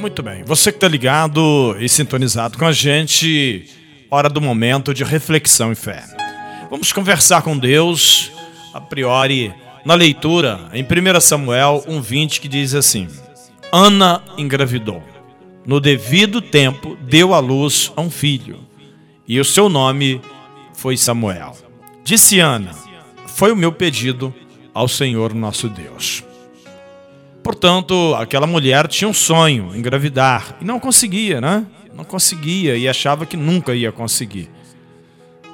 Muito bem. Você que está ligado e sintonizado com a gente, hora do momento de reflexão e fé. Vamos conversar com Deus, a priori, na leitura, em 1 Samuel 1,20, que diz assim: Ana engravidou. No devido tempo, deu à luz a um filho, e o seu nome foi Samuel. Disse Ana: Foi o meu pedido ao Senhor nosso Deus. Portanto, aquela mulher tinha um sonho, engravidar, e não conseguia, né? Não conseguia e achava que nunca ia conseguir.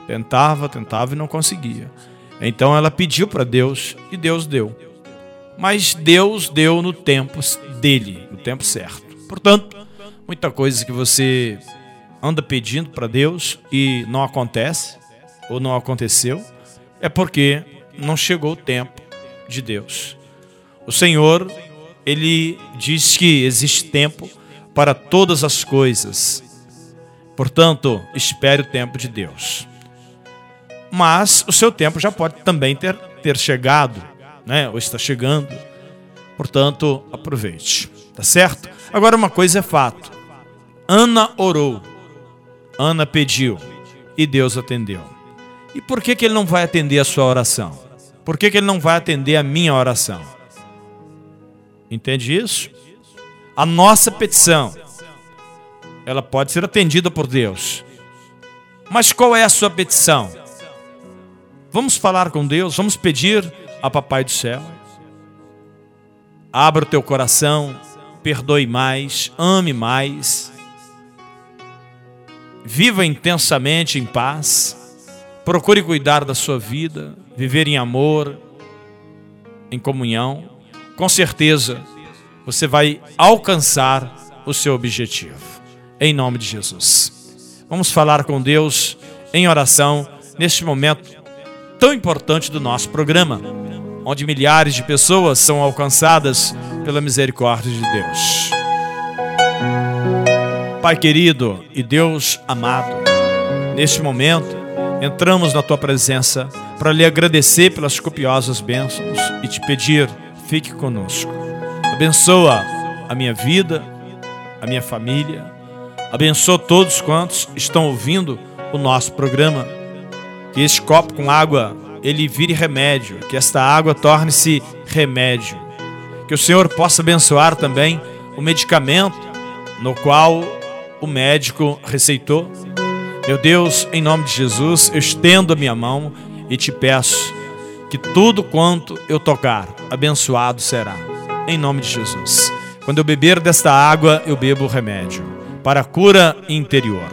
Tentava, tentava e não conseguia. Então ela pediu para Deus e Deus deu. Mas Deus deu no tempo dele, no tempo certo. Portanto, muita coisa que você anda pedindo para Deus e não acontece, ou não aconteceu, é porque não chegou o tempo de Deus. O Senhor ele diz que existe tempo para todas as coisas. Portanto, espere o tempo de Deus. Mas o seu tempo já pode também ter, ter chegado, né? ou está chegando. Portanto, aproveite. Tá certo? Agora, uma coisa é fato: Ana orou, Ana pediu e Deus atendeu. E por que, que ele não vai atender a sua oração? Por que, que ele não vai atender a minha oração? Entende isso? A nossa petição, ela pode ser atendida por Deus. Mas qual é a sua petição? Vamos falar com Deus, vamos pedir a Papai do Céu. Abra o teu coração, perdoe mais, ame mais. Viva intensamente em paz. Procure cuidar da sua vida, viver em amor, em comunhão com certeza você vai alcançar o seu objetivo. Em nome de Jesus. Vamos falar com Deus em oração neste momento tão importante do nosso programa, onde milhares de pessoas são alcançadas pela misericórdia de Deus. Pai querido e Deus amado, neste momento entramos na tua presença para lhe agradecer pelas copiosas bênçãos e te pedir fique conosco. Abençoa a minha vida, a minha família. Abençoa todos quantos estão ouvindo o nosso programa. Que este copo com água ele vire remédio, que esta água torne-se remédio. Que o Senhor possa abençoar também o medicamento no qual o médico receitou. Meu Deus, em nome de Jesus, eu estendo a minha mão e te peço que tudo quanto eu tocar, abençoado será. Em nome de Jesus. Quando eu beber desta água, eu bebo remédio para a cura interior.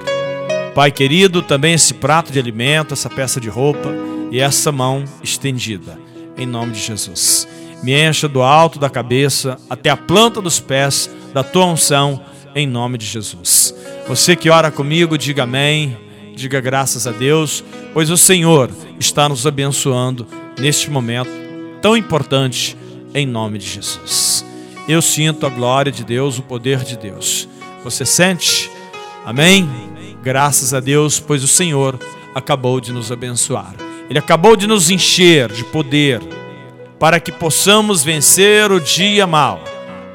Pai querido, também esse prato de alimento, essa peça de roupa e essa mão estendida. Em nome de Jesus. Me encha do alto da cabeça até a planta dos pés da tua unção, em nome de Jesus. Você que ora comigo, diga amém, diga graças a Deus, pois o Senhor está nos abençoando neste momento tão importante, em nome de Jesus. Eu sinto a glória de Deus, o poder de Deus. Você sente? Amém? Graças a Deus, pois o Senhor acabou de nos abençoar. Ele acabou de nos encher de poder para que possamos vencer o dia mal,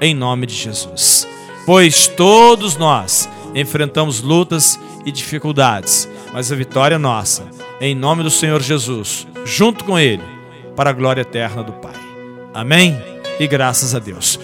em nome de Jesus. Pois todos nós enfrentamos lutas e dificuldades, mas a vitória é nossa, em nome do Senhor Jesus, junto com Ele para a glória eterna do Pai. Amém? E graças a Deus.